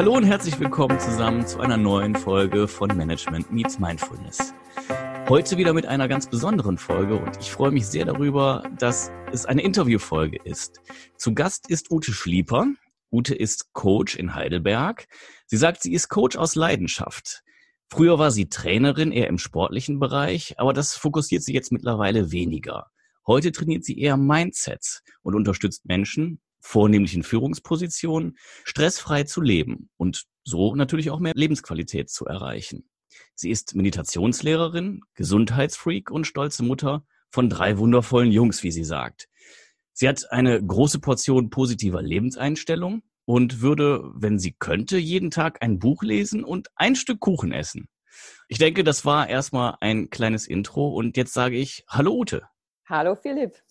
Hallo und herzlich willkommen zusammen zu einer neuen Folge von Management Meets Mindfulness. Heute wieder mit einer ganz besonderen Folge und ich freue mich sehr darüber, dass es eine Interviewfolge ist. Zu Gast ist Ute Schlieper. Ute ist Coach in Heidelberg. Sie sagt, sie ist Coach aus Leidenschaft. Früher war sie Trainerin eher im sportlichen Bereich, aber das fokussiert sie jetzt mittlerweile weniger. Heute trainiert sie eher Mindsets und unterstützt Menschen, vornehmlich in Führungspositionen, stressfrei zu leben und so natürlich auch mehr Lebensqualität zu erreichen. Sie ist Meditationslehrerin, Gesundheitsfreak und stolze Mutter von drei wundervollen Jungs, wie sie sagt. Sie hat eine große Portion positiver Lebenseinstellung und würde, wenn sie könnte, jeden Tag ein Buch lesen und ein Stück Kuchen essen. Ich denke, das war erstmal ein kleines Intro und jetzt sage ich Hallo Ute. Hallo Philipp.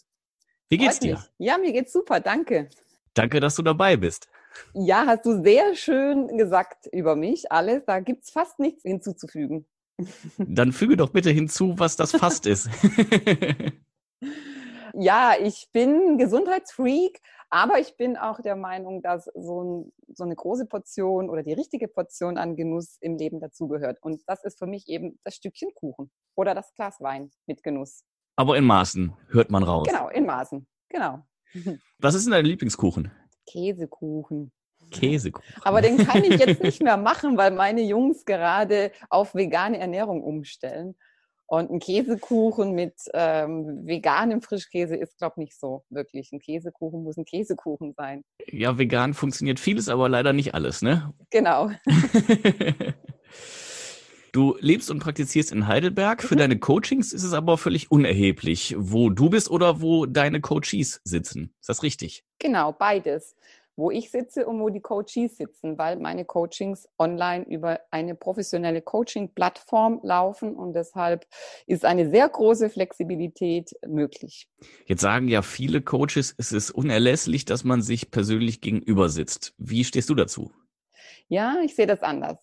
Wie geht's dir? Ja, mir geht's super, danke. Danke, dass du dabei bist. Ja, hast du sehr schön gesagt über mich alles. Da gibt's fast nichts hinzuzufügen. Dann füge doch bitte hinzu, was das fast ist. ja, ich bin Gesundheitsfreak, aber ich bin auch der Meinung, dass so, ein, so, eine große Portion oder die richtige Portion an Genuss im Leben dazugehört. Und das ist für mich eben das Stückchen Kuchen oder das Glas Wein mit Genuss. Aber in Maßen hört man raus. Genau, in Maßen. Genau. Was ist denn dein Lieblingskuchen? Käsekuchen. Käsekuchen. Aber den kann ich jetzt nicht mehr machen, weil meine Jungs gerade auf vegane Ernährung umstellen. Und ein Käsekuchen mit ähm, veganem Frischkäse ist, glaube ich, nicht so wirklich. Ein Käsekuchen muss ein Käsekuchen sein. Ja, vegan funktioniert vieles, aber leider nicht alles, ne? Genau. Du lebst und praktizierst in Heidelberg. Für mhm. deine Coachings ist es aber völlig unerheblich, wo du bist oder wo deine Coaches sitzen. Ist das richtig? Genau, beides. Wo ich sitze und wo die Coaches sitzen, weil meine Coachings online über eine professionelle Coaching-Plattform laufen und deshalb ist eine sehr große Flexibilität möglich. Jetzt sagen ja viele Coaches, es ist unerlässlich, dass man sich persönlich gegenüber sitzt. Wie stehst du dazu? Ja, ich sehe das anders.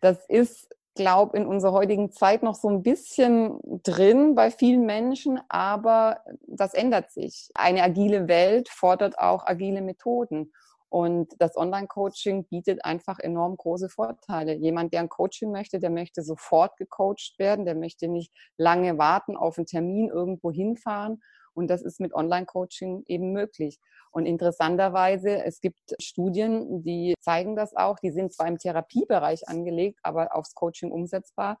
Das ist glaube, in unserer heutigen Zeit noch so ein bisschen drin bei vielen Menschen, aber das ändert sich. Eine agile Welt fordert auch agile Methoden. Und das Online-Coaching bietet einfach enorm große Vorteile. Jemand, der ein Coaching möchte, der möchte sofort gecoacht werden, der möchte nicht lange warten auf einen Termin irgendwo hinfahren. Und das ist mit Online-Coaching eben möglich. Und interessanterweise, es gibt Studien, die zeigen das auch, die sind zwar im Therapiebereich angelegt, aber aufs Coaching umsetzbar,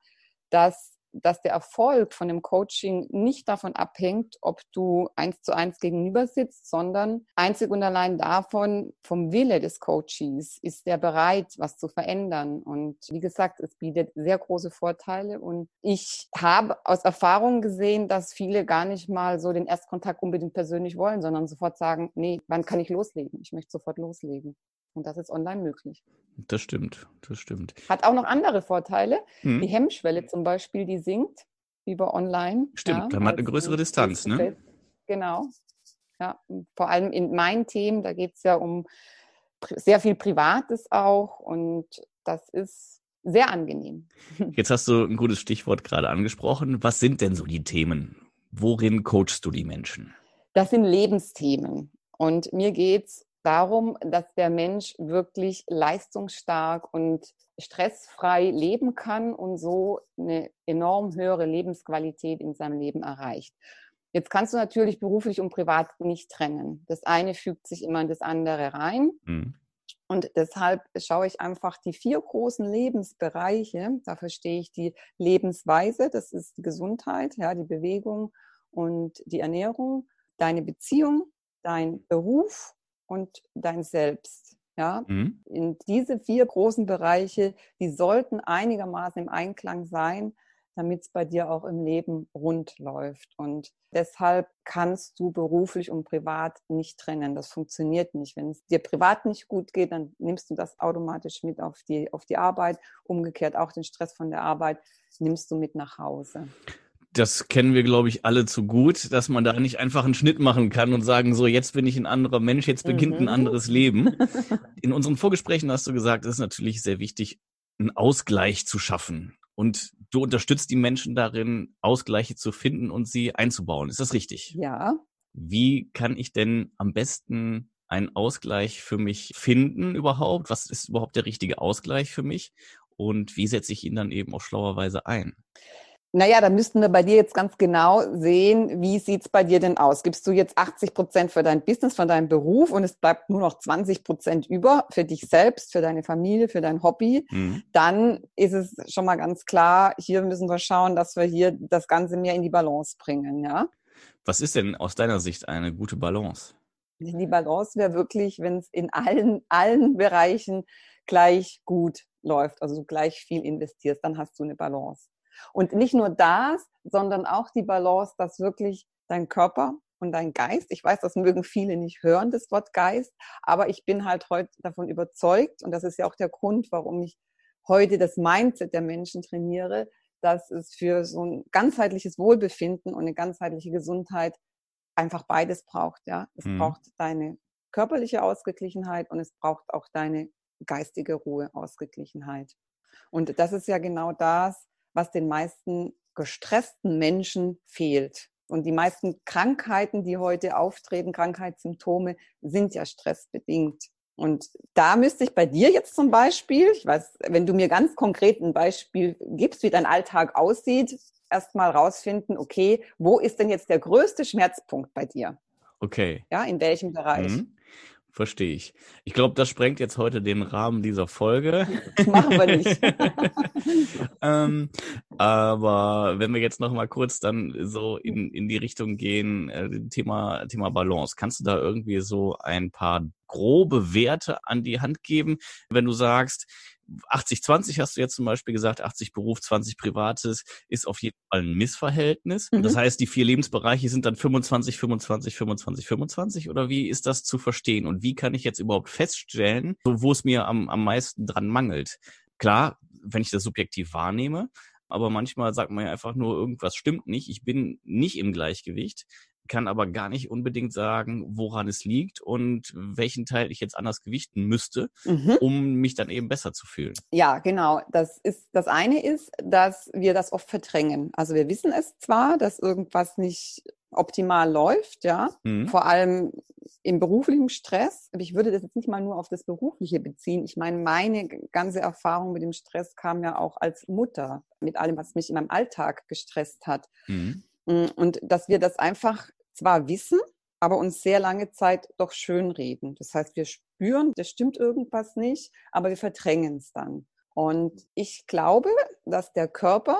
dass dass der Erfolg von dem Coaching nicht davon abhängt, ob du eins zu eins gegenüber sitzt, sondern einzig und allein davon, vom Wille des Coaches, ist der bereit, was zu verändern. Und wie gesagt, es bietet sehr große Vorteile. Und ich habe aus Erfahrung gesehen, dass viele gar nicht mal so den Erstkontakt unbedingt persönlich wollen, sondern sofort sagen, nee, wann kann ich loslegen? Ich möchte sofort loslegen. Und das ist online möglich. Das stimmt, das stimmt. Hat auch noch andere Vorteile. Hm. Die Hemmschwelle zum Beispiel, die sinkt über online. Stimmt, ja, man hat eine größere Distanz, ne? Genau. Ja, vor allem in meinen Themen, da geht es ja um sehr viel Privates auch und das ist sehr angenehm. Jetzt hast du ein gutes Stichwort gerade angesprochen. Was sind denn so die Themen? Worin coachst du die Menschen? Das sind Lebensthemen. Und mir geht es darum, dass der Mensch wirklich leistungsstark und stressfrei leben kann und so eine enorm höhere Lebensqualität in seinem Leben erreicht. Jetzt kannst du natürlich beruflich und privat nicht trennen. Das eine fügt sich immer in das andere rein. Mhm. Und deshalb schaue ich einfach die vier großen Lebensbereiche. Da verstehe ich die Lebensweise, das ist die Gesundheit, ja, die Bewegung und die Ernährung, deine Beziehung, dein Beruf und dein Selbst. Ja, mhm. in diese vier großen Bereiche, die sollten einigermaßen im Einklang sein, damit es bei dir auch im Leben rund läuft. Und deshalb kannst du beruflich und privat nicht trennen. Das funktioniert nicht. Wenn es dir privat nicht gut geht, dann nimmst du das automatisch mit auf die, auf die Arbeit. Umgekehrt auch den Stress von der Arbeit nimmst du mit nach Hause das kennen wir, glaube ich, alle zu gut, dass man da nicht einfach einen Schnitt machen kann und sagen, so, jetzt bin ich ein anderer Mensch, jetzt beginnt mhm. ein anderes Leben. In unseren Vorgesprächen hast du gesagt, es ist natürlich sehr wichtig, einen Ausgleich zu schaffen. Und du unterstützt die Menschen darin, Ausgleiche zu finden und sie einzubauen. Ist das richtig? Ja. Wie kann ich denn am besten einen Ausgleich für mich finden überhaupt? Was ist überhaupt der richtige Ausgleich für mich? Und wie setze ich ihn dann eben auf schlauerweise ein? Naja, da müssten wir bei dir jetzt ganz genau sehen, wie sieht's bei dir denn aus? Gibst du jetzt 80 Prozent für dein Business, für deinen Beruf und es bleibt nur noch 20 Prozent über für dich selbst, für deine Familie, für dein Hobby? Mhm. Dann ist es schon mal ganz klar, hier müssen wir schauen, dass wir hier das Ganze mehr in die Balance bringen, ja? Was ist denn aus deiner Sicht eine gute Balance? Die Balance wäre wirklich, wenn es in allen, allen Bereichen gleich gut läuft, also du gleich viel investierst, dann hast du eine Balance. Und nicht nur das, sondern auch die Balance, dass wirklich dein Körper und dein Geist, ich weiß, das mögen viele nicht hören, das Wort Geist, aber ich bin halt heute davon überzeugt, und das ist ja auch der Grund, warum ich heute das Mindset der Menschen trainiere, dass es für so ein ganzheitliches Wohlbefinden und eine ganzheitliche Gesundheit einfach beides braucht. Ja, es mhm. braucht deine körperliche Ausgeglichenheit und es braucht auch deine geistige Ruhe, Ausgeglichenheit. Und das ist ja genau das, was den meisten gestressten Menschen fehlt. Und die meisten Krankheiten, die heute auftreten, Krankheitssymptome, sind ja stressbedingt. Und da müsste ich bei dir jetzt zum Beispiel, ich weiß, wenn du mir ganz konkret ein Beispiel gibst, wie dein Alltag aussieht, erstmal rausfinden, okay, wo ist denn jetzt der größte Schmerzpunkt bei dir? Okay. Ja, in welchem Bereich? Mhm. Verstehe ich. Ich glaube, das sprengt jetzt heute den Rahmen dieser Folge. Machen wir nicht. ähm, aber wenn wir jetzt noch mal kurz dann so in, in die Richtung gehen, äh, Thema, Thema Balance, kannst du da irgendwie so ein paar grobe Werte an die Hand geben, wenn du sagst, 80-20 hast du jetzt zum Beispiel gesagt, 80 Beruf, 20 Privates ist auf jeden Fall ein Missverhältnis. Mhm. Das heißt, die vier Lebensbereiche sind dann 25, 25, 25, 25 oder wie ist das zu verstehen? Und wie kann ich jetzt überhaupt feststellen, wo es mir am, am meisten dran mangelt? Klar, wenn ich das subjektiv wahrnehme, aber manchmal sagt man ja einfach nur, irgendwas stimmt nicht, ich bin nicht im Gleichgewicht kann aber gar nicht unbedingt sagen, woran es liegt und welchen Teil ich jetzt anders gewichten müsste, mhm. um mich dann eben besser zu fühlen. Ja, genau. Das ist das eine ist, dass wir das oft verdrängen. Also wir wissen es zwar, dass irgendwas nicht optimal läuft, ja, mhm. vor allem im beruflichen Stress. Aber ich würde das jetzt nicht mal nur auf das Berufliche beziehen. Ich meine, meine ganze Erfahrung mit dem Stress kam ja auch als Mutter mit allem, was mich in meinem Alltag gestresst hat. Mhm. Mm, und dass wir das einfach zwar wissen, aber uns sehr lange Zeit doch schönreden. Das heißt, wir spüren, das stimmt irgendwas nicht, aber wir verdrängen es dann. Und ich glaube, dass der Körper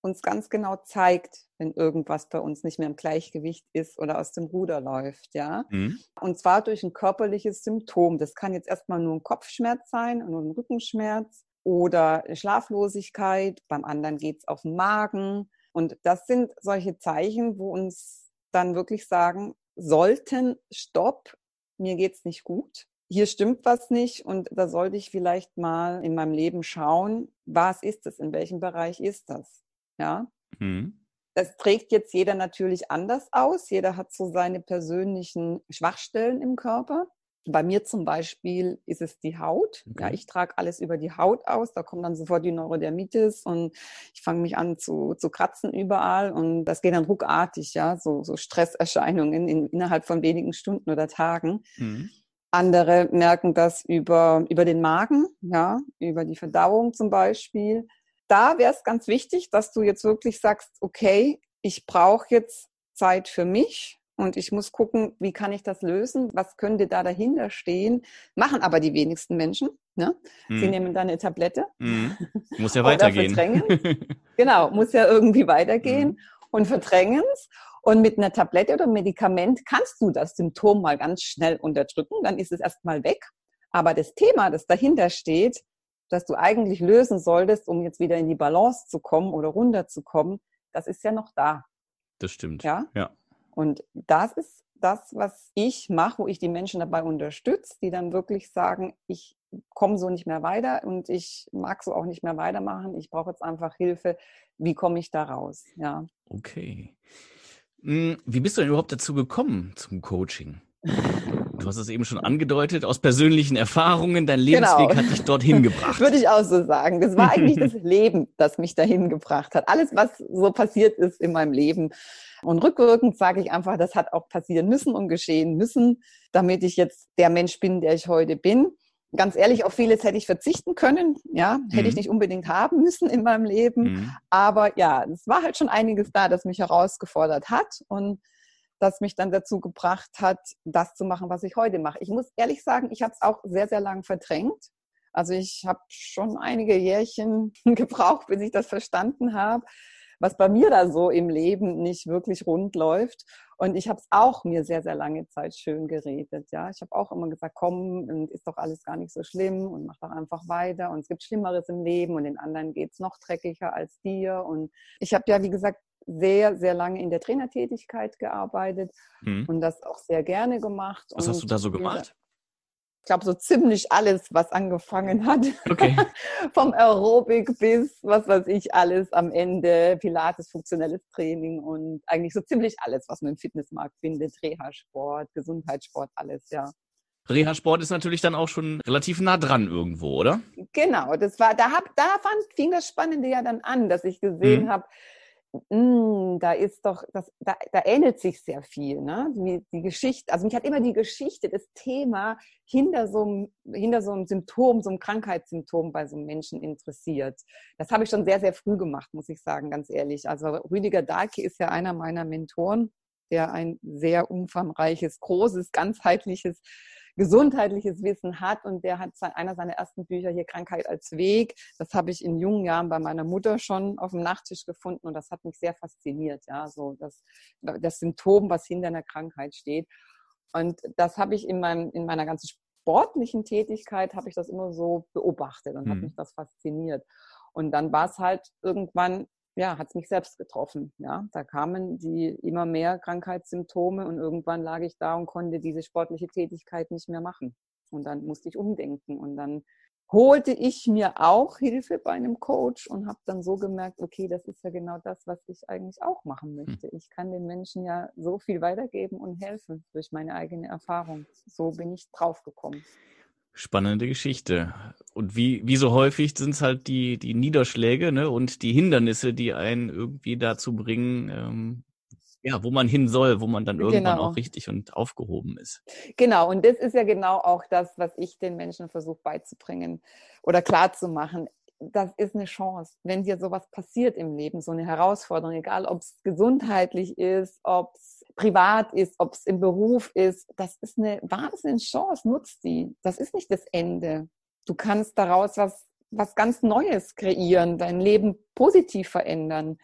uns ganz genau zeigt, wenn irgendwas bei uns nicht mehr im Gleichgewicht ist oder aus dem Ruder läuft, ja. Mhm. Und zwar durch ein körperliches Symptom. Das kann jetzt erstmal nur ein Kopfschmerz sein, nur ein Rückenschmerz oder Schlaflosigkeit. Beim anderen geht es auf den Magen. Und das sind solche Zeichen, wo uns dann wirklich sagen sollten, stopp, mir geht's nicht gut. Hier stimmt was nicht und da sollte ich vielleicht mal in meinem Leben schauen, was ist es, in welchem Bereich ist das? Ja. Mhm. Das trägt jetzt jeder natürlich anders aus. Jeder hat so seine persönlichen Schwachstellen im Körper. Bei mir zum Beispiel ist es die Haut. Okay. Ja, ich trage alles über die Haut aus. Da kommt dann sofort die Neurodermitis und ich fange mich an zu, zu kratzen überall und das geht dann ruckartig, ja, so, so Stresserscheinungen in, innerhalb von wenigen Stunden oder Tagen. Mhm. Andere merken das über, über den Magen, ja, über die Verdauung zum Beispiel. Da wäre es ganz wichtig, dass du jetzt wirklich sagst, okay, ich brauche jetzt Zeit für mich, und ich muss gucken, wie kann ich das lösen? Was könnte da dahinter stehen? Machen aber die wenigsten Menschen. Ne? Mhm. Sie nehmen dann eine Tablette. Mhm. Muss ja weitergehen. genau, muss ja irgendwie weitergehen mhm. und verdrängen es. Und mit einer Tablette oder Medikament kannst du das Symptom mal ganz schnell unterdrücken, dann ist es erstmal weg. Aber das Thema, das dahinter steht, das du eigentlich lösen solltest, um jetzt wieder in die Balance zu kommen oder runterzukommen, das ist ja noch da. Das stimmt. Ja. ja. Und das ist das, was ich mache, wo ich die Menschen dabei unterstütze, die dann wirklich sagen, ich komme so nicht mehr weiter und ich mag so auch nicht mehr weitermachen. Ich brauche jetzt einfach Hilfe. Wie komme ich da raus? Ja. Okay. Hm, wie bist du denn überhaupt dazu gekommen zum Coaching? Du hast es eben schon angedeutet, aus persönlichen Erfahrungen, dein Lebensweg genau. hat dich dorthin gebracht. Würde ich auch so sagen. Das war eigentlich das Leben, das mich dahin gebracht hat. Alles, was so passiert ist in meinem Leben. Und rückwirkend sage ich einfach, das hat auch passieren müssen und geschehen müssen, damit ich jetzt der Mensch bin, der ich heute bin. Ganz ehrlich, auf vieles hätte ich verzichten können. Ja, hätte mhm. ich nicht unbedingt haben müssen in meinem Leben. Mhm. Aber ja, es war halt schon einiges da, das mich herausgefordert hat und das mich dann dazu gebracht hat, das zu machen, was ich heute mache. Ich muss ehrlich sagen, ich habe es auch sehr, sehr lang verdrängt. Also ich habe schon einige Jährchen gebraucht, bis ich das verstanden habe, was bei mir da so im Leben nicht wirklich rund läuft. Und ich habe es auch mir sehr, sehr lange Zeit schön geredet. Ja, ich habe auch immer gesagt, komm, ist doch alles gar nicht so schlimm und mach doch einfach weiter. Und es gibt Schlimmeres im Leben und den anderen geht's noch dreckiger als dir. Und ich habe ja, wie gesagt, sehr, sehr lange in der Trainertätigkeit gearbeitet mhm. und das auch sehr gerne gemacht. Was und hast du da so gemacht? Ich glaube, so ziemlich alles, was angefangen hat. Okay. Vom Aerobic bis, was weiß ich, alles am Ende, Pilates, funktionelles Training und eigentlich so ziemlich alles, was man im Fitnessmarkt findet, Reha-Sport, Gesundheitssport, alles, ja. Reha-Sport ist natürlich dann auch schon relativ nah dran irgendwo, oder? Genau, das war, da, hab, da fand, fing das Spannende ja dann an, dass ich gesehen mhm. habe, da ist doch, das, da, da ähnelt sich sehr viel, ne? Die, die Geschichte, also mich hat immer die Geschichte, das Thema hinter so, einem, hinter so einem Symptom, so einem Krankheitssymptom bei so einem Menschen interessiert. Das habe ich schon sehr, sehr früh gemacht, muss ich sagen, ganz ehrlich. Also Rüdiger Dahlke ist ja einer meiner Mentoren, der ein sehr umfangreiches, großes, ganzheitliches gesundheitliches Wissen hat und der hat einer seiner ersten Bücher hier Krankheit als Weg. Das habe ich in jungen Jahren bei meiner Mutter schon auf dem Nachttisch gefunden und das hat mich sehr fasziniert. Ja, so das, das Symptom, was hinter einer Krankheit steht. Und das habe ich in, meinem, in meiner ganzen sportlichen Tätigkeit, habe ich das immer so beobachtet und mhm. hat mich das fasziniert. Und dann war es halt irgendwann ja, hat es mich selbst getroffen. Ja, da kamen die immer mehr Krankheitssymptome und irgendwann lag ich da und konnte diese sportliche Tätigkeit nicht mehr machen. Und dann musste ich umdenken und dann holte ich mir auch Hilfe bei einem Coach und habe dann so gemerkt, okay, das ist ja genau das, was ich eigentlich auch machen hm. möchte. Ich kann den Menschen ja so viel weitergeben und helfen durch meine eigene Erfahrung. So bin ich draufgekommen. Spannende Geschichte. Und wie, wie so häufig sind es halt die, die Niederschläge ne, und die Hindernisse, die einen irgendwie dazu bringen, ähm, ja, wo man hin soll, wo man dann irgendwann genau. auch richtig und aufgehoben ist. Genau, und das ist ja genau auch das, was ich den Menschen versuche beizubringen oder klarzumachen das ist eine Chance. Wenn dir sowas passiert im Leben, so eine Herausforderung, egal ob es gesundheitlich ist, ob es privat ist, ob es im Beruf ist, das ist eine wahnsinnige Chance, nutzt die. Das ist nicht das Ende. Du kannst daraus was, was ganz Neues kreieren, dein Leben positiv verändern.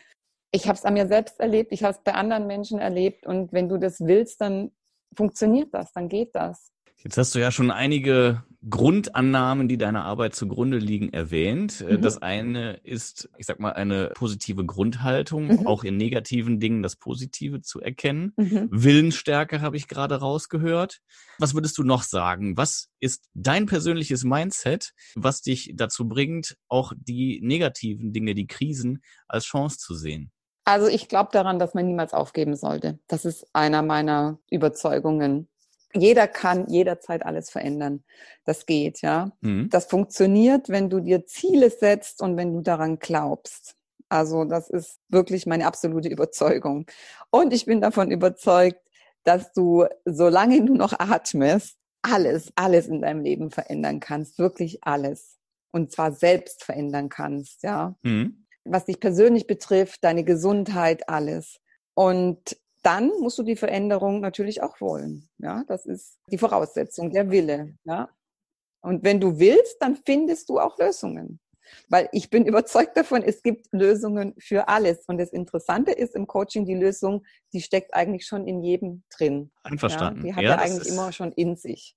Ich habe es an mir selbst erlebt, ich habe es bei anderen Menschen erlebt und wenn du das willst, dann funktioniert das, dann geht das. Jetzt hast du ja schon einige Grundannahmen, die deiner Arbeit zugrunde liegen, erwähnt. Äh, mhm. Das eine ist, ich sag mal, eine positive Grundhaltung, mhm. auch in negativen Dingen das Positive zu erkennen. Mhm. Willensstärke habe ich gerade rausgehört. Was würdest du noch sagen? Was ist dein persönliches Mindset, was dich dazu bringt, auch die negativen Dinge, die Krisen als Chance zu sehen? Also ich glaube daran, dass man niemals aufgeben sollte. Das ist einer meiner Überzeugungen jeder kann jederzeit alles verändern. Das geht, ja. Mhm. Das funktioniert, wenn du dir Ziele setzt und wenn du daran glaubst. Also das ist wirklich meine absolute Überzeugung. Und ich bin davon überzeugt, dass du, solange du noch atmest, alles, alles in deinem Leben verändern kannst. Wirklich alles. Und zwar selbst verändern kannst, ja. Mhm. Was dich persönlich betrifft, deine Gesundheit, alles. Und dann musst du die Veränderung natürlich auch wollen. Ja, das ist die Voraussetzung, der Wille. Ja. Und wenn du willst, dann findest du auch Lösungen. Weil ich bin überzeugt davon, es gibt Lösungen für alles. Und das Interessante ist im Coaching, die Lösung, die steckt eigentlich schon in jedem drin. Einverstanden. Ja, die hat ja, ja eigentlich immer schon in sich.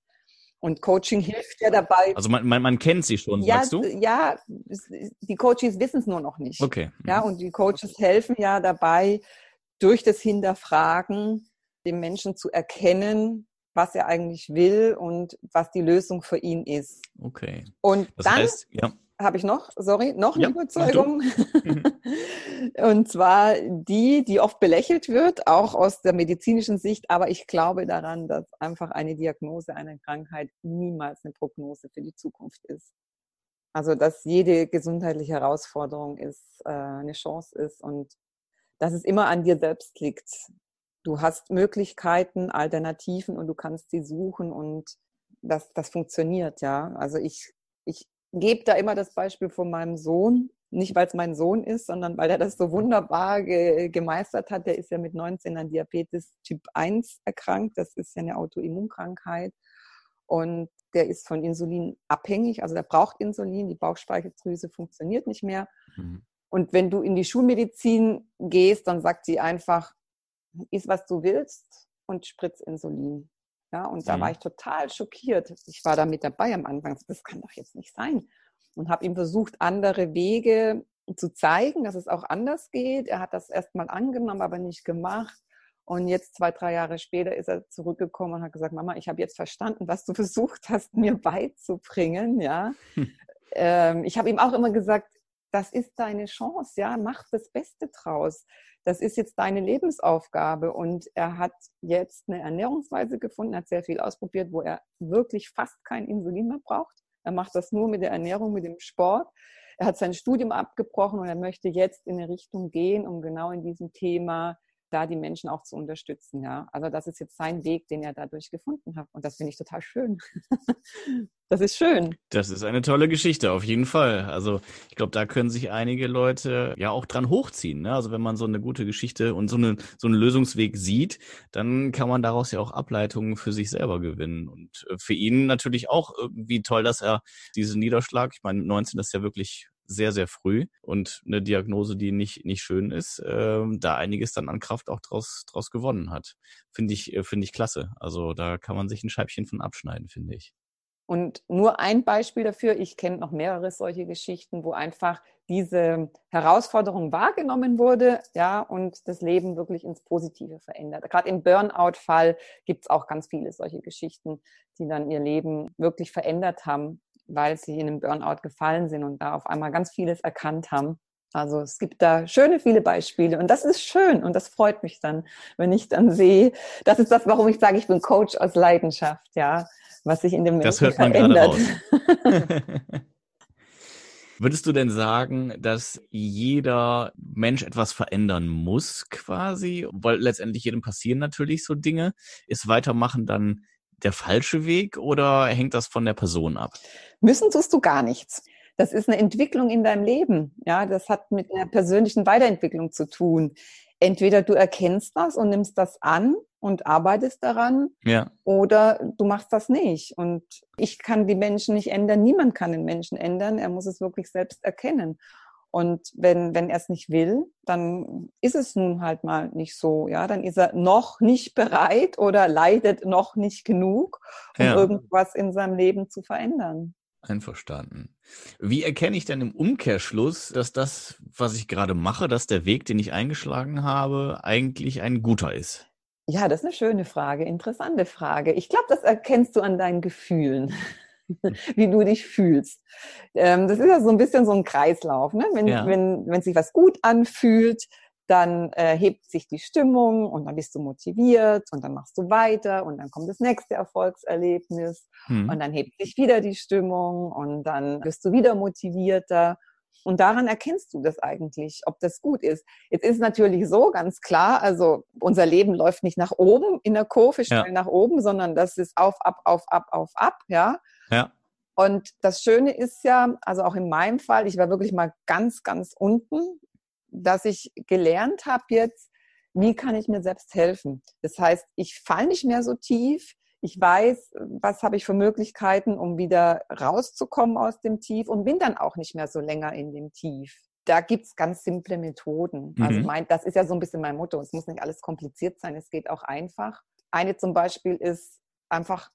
Und Coaching hilft ja dabei. Also man, man, man kennt sie schon, ja, sagst du? Ja, die Coaches wissen es nur noch nicht. Okay. Ja, und die Coaches helfen ja dabei, durch das Hinterfragen dem Menschen zu erkennen, was er eigentlich will und was die Lösung für ihn ist. Okay. Und das dann, ja. habe ich noch, sorry, noch eine ja, Überzeugung. und zwar die, die oft belächelt wird, auch aus der medizinischen Sicht. Aber ich glaube daran, dass einfach eine Diagnose einer Krankheit niemals eine Prognose für die Zukunft ist. Also, dass jede gesundheitliche Herausforderung ist, äh, eine Chance ist und dass es immer an dir selbst liegt. Du hast Möglichkeiten, Alternativen und du kannst sie suchen und das, das funktioniert, ja. Also ich, ich gebe da immer das Beispiel von meinem Sohn, nicht weil es mein Sohn ist, sondern weil er das so wunderbar ge gemeistert hat. Der ist ja mit 19 an Diabetes Typ 1 erkrankt. Das ist ja eine Autoimmunkrankheit. Und der ist von Insulin abhängig, also der braucht Insulin, die Bauchspeicheldrüse funktioniert nicht mehr. Mhm. Und wenn du in die Schulmedizin gehst, dann sagt sie einfach, iss was du willst und spritz Insulin. Ja, und mhm. da war ich total schockiert. Ich war da mit dabei am Anfang. Das kann doch jetzt nicht sein. Und habe ihm versucht, andere Wege zu zeigen, dass es auch anders geht. Er hat das erstmal angenommen, aber nicht gemacht. Und jetzt, zwei, drei Jahre später, ist er zurückgekommen und hat gesagt, Mama, ich habe jetzt verstanden, was du versucht hast, mir beizubringen. Ja. Hm. Ähm, ich habe ihm auch immer gesagt, das ist deine Chance, ja, mach das Beste draus das ist jetzt deine Lebensaufgabe. Und er hat jetzt eine Ernährungsweise gefunden, hat sehr viel ausprobiert, wo er wirklich fast kein Insulin mehr braucht. Er macht das nur mit der Ernährung, mit dem Sport. Er hat sein Studium abgebrochen und er möchte jetzt in eine Richtung gehen, um genau in diesem Thema da die Menschen auch zu unterstützen. Ja, also das ist jetzt sein Weg, den er dadurch gefunden hat. Und das finde ich total schön. das ist schön. Das ist eine tolle Geschichte, auf jeden Fall. Also ich glaube, da können sich einige Leute ja auch dran hochziehen. Ne? Also wenn man so eine gute Geschichte und so, eine, so einen Lösungsweg sieht, dann kann man daraus ja auch Ableitungen für sich selber gewinnen. Und äh, für ihn natürlich auch irgendwie toll, dass er diesen Niederschlag, ich meine, 19 ist ja wirklich sehr, sehr früh und eine Diagnose, die nicht, nicht schön ist, äh, da einiges dann an Kraft auch draus, draus gewonnen hat. Finde ich, äh, finde ich klasse. Also da kann man sich ein Scheibchen von abschneiden, finde ich. Und nur ein Beispiel dafür, ich kenne noch mehrere solche Geschichten, wo einfach diese Herausforderung wahrgenommen wurde, ja, und das Leben wirklich ins Positive verändert. Gerade im Burnout-Fall gibt es auch ganz viele solche Geschichten, die dann ihr Leben wirklich verändert haben weil sie in einem Burnout gefallen sind und da auf einmal ganz vieles erkannt haben. Also es gibt da schöne viele Beispiele und das ist schön und das freut mich dann, wenn ich dann sehe, das ist das, warum ich sage, ich bin Coach aus Leidenschaft, ja, was sich in dem Menschen Das hört man verändert. gerade raus. Würdest du denn sagen, dass jeder Mensch etwas verändern muss quasi? Weil letztendlich jedem passieren natürlich so Dinge. Ist Weitermachen dann der falsche Weg oder hängt das von der Person ab? Müssen tust du gar nichts. Das ist eine Entwicklung in deinem Leben. Ja, das hat mit einer persönlichen Weiterentwicklung zu tun. Entweder du erkennst das und nimmst das an und arbeitest daran, ja. oder du machst das nicht. Und ich kann die Menschen nicht ändern. Niemand kann den Menschen ändern. Er muss es wirklich selbst erkennen. Und wenn, wenn er es nicht will, dann ist es nun halt mal nicht so. Ja, dann ist er noch nicht bereit oder leidet noch nicht genug, um ja. irgendwas in seinem Leben zu verändern. Einverstanden. Wie erkenne ich denn im Umkehrschluss, dass das, was ich gerade mache, dass der Weg, den ich eingeschlagen habe, eigentlich ein guter ist? Ja, das ist eine schöne Frage, interessante Frage. Ich glaube, das erkennst du an deinen Gefühlen. wie du dich fühlst. Ähm, das ist ja so ein bisschen so ein Kreislauf. Ne? Wenn, ja. wenn, wenn sich was gut anfühlt, dann äh, hebt sich die Stimmung und dann bist du motiviert und dann machst du weiter und dann kommt das nächste Erfolgserlebnis hm. und dann hebt sich wieder die Stimmung und dann bist du wieder motivierter. Und daran erkennst du das eigentlich, ob das gut ist. Jetzt ist natürlich so ganz klar, also unser Leben läuft nicht nach oben in der Kurve, schnell ja. nach oben, sondern das ist auf, ab, auf, ab, auf, ab, ja. Ja. Und das Schöne ist ja, also auch in meinem Fall, ich war wirklich mal ganz, ganz unten, dass ich gelernt habe jetzt, wie kann ich mir selbst helfen. Das heißt, ich falle nicht mehr so tief. Ich weiß, was habe ich für Möglichkeiten, um wieder rauszukommen aus dem Tief und bin dann auch nicht mehr so länger in dem Tief. Da gibt's ganz simple Methoden. Also mhm. Also mein, das ist ja so ein bisschen mein Motto. Es muss nicht alles kompliziert sein, es geht auch einfach. Eine zum Beispiel ist einfach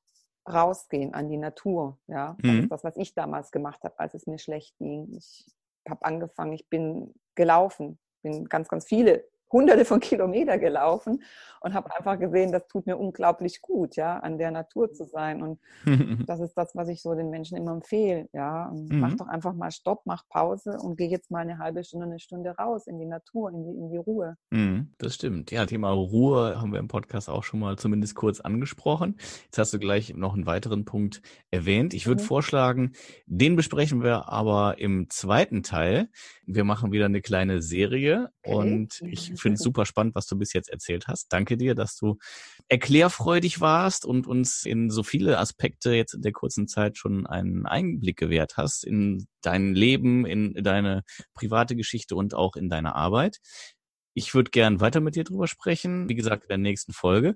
rausgehen an die Natur. Ja, das mhm. ist das, was ich damals gemacht habe, als es mir schlecht ging. Ich habe angefangen, ich bin gelaufen, bin ganz, ganz viele hunderte von Kilometer gelaufen und habe einfach gesehen, das tut mir unglaublich gut, ja, an der Natur zu sein. Und das ist das, was ich so den Menschen immer empfehle. Ja, mhm. mach doch einfach mal Stopp, mach Pause und geh jetzt mal eine halbe Stunde, eine Stunde raus in die Natur, in die, in die Ruhe. Mhm, das stimmt. Ja, Thema Ruhe haben wir im Podcast auch schon mal zumindest kurz angesprochen. Jetzt hast du gleich noch einen weiteren Punkt erwähnt. Ich würde mhm. vorschlagen, den besprechen wir aber im zweiten Teil. Wir machen wieder eine kleine Serie okay. und ich finde es super spannend, was du bis jetzt erzählt hast. Danke dir, dass du erklärfreudig warst und uns in so viele Aspekte jetzt in der kurzen Zeit schon einen Einblick gewährt hast in dein Leben, in deine private Geschichte und auch in deine Arbeit. Ich würde gern weiter mit dir drüber sprechen, wie gesagt, in der nächsten Folge.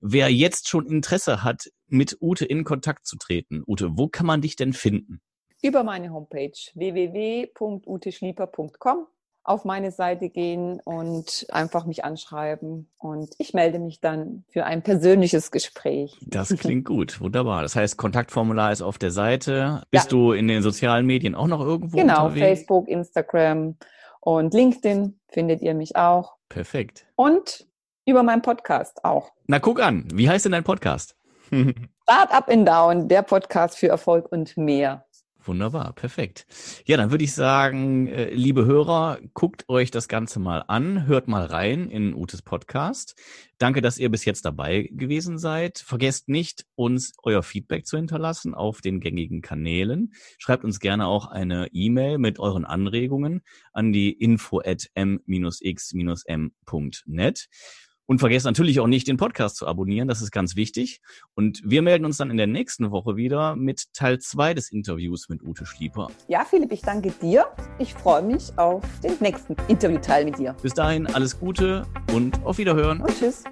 Wer jetzt schon Interesse hat, mit Ute in Kontakt zu treten, Ute, wo kann man dich denn finden? Über meine Homepage www.uteschlieper.com auf meine Seite gehen und einfach mich anschreiben. Und ich melde mich dann für ein persönliches Gespräch. Das klingt gut, wunderbar. Das heißt, Kontaktformular ist auf der Seite. Bist ja. du in den sozialen Medien auch noch irgendwo genau, unterwegs? Facebook, Instagram und LinkedIn findet ihr mich auch. Perfekt. Und über meinen Podcast auch. Na, guck an. Wie heißt denn dein Podcast? Startup in Down, der Podcast für Erfolg und mehr. Wunderbar, perfekt. Ja, dann würde ich sagen, äh, liebe Hörer, guckt euch das Ganze mal an, hört mal rein in Utes Podcast. Danke, dass ihr bis jetzt dabei gewesen seid. Vergesst nicht, uns euer Feedback zu hinterlassen auf den gängigen Kanälen. Schreibt uns gerne auch eine E-Mail mit euren Anregungen an die info at m-x-m.net. Und vergesst natürlich auch nicht, den Podcast zu abonnieren. Das ist ganz wichtig. Und wir melden uns dann in der nächsten Woche wieder mit Teil 2 des Interviews mit Ute Schlieper. Ja, Philipp, ich danke dir. Ich freue mich auf den nächsten Interviewteil mit dir. Bis dahin alles Gute und auf Wiederhören. Und tschüss.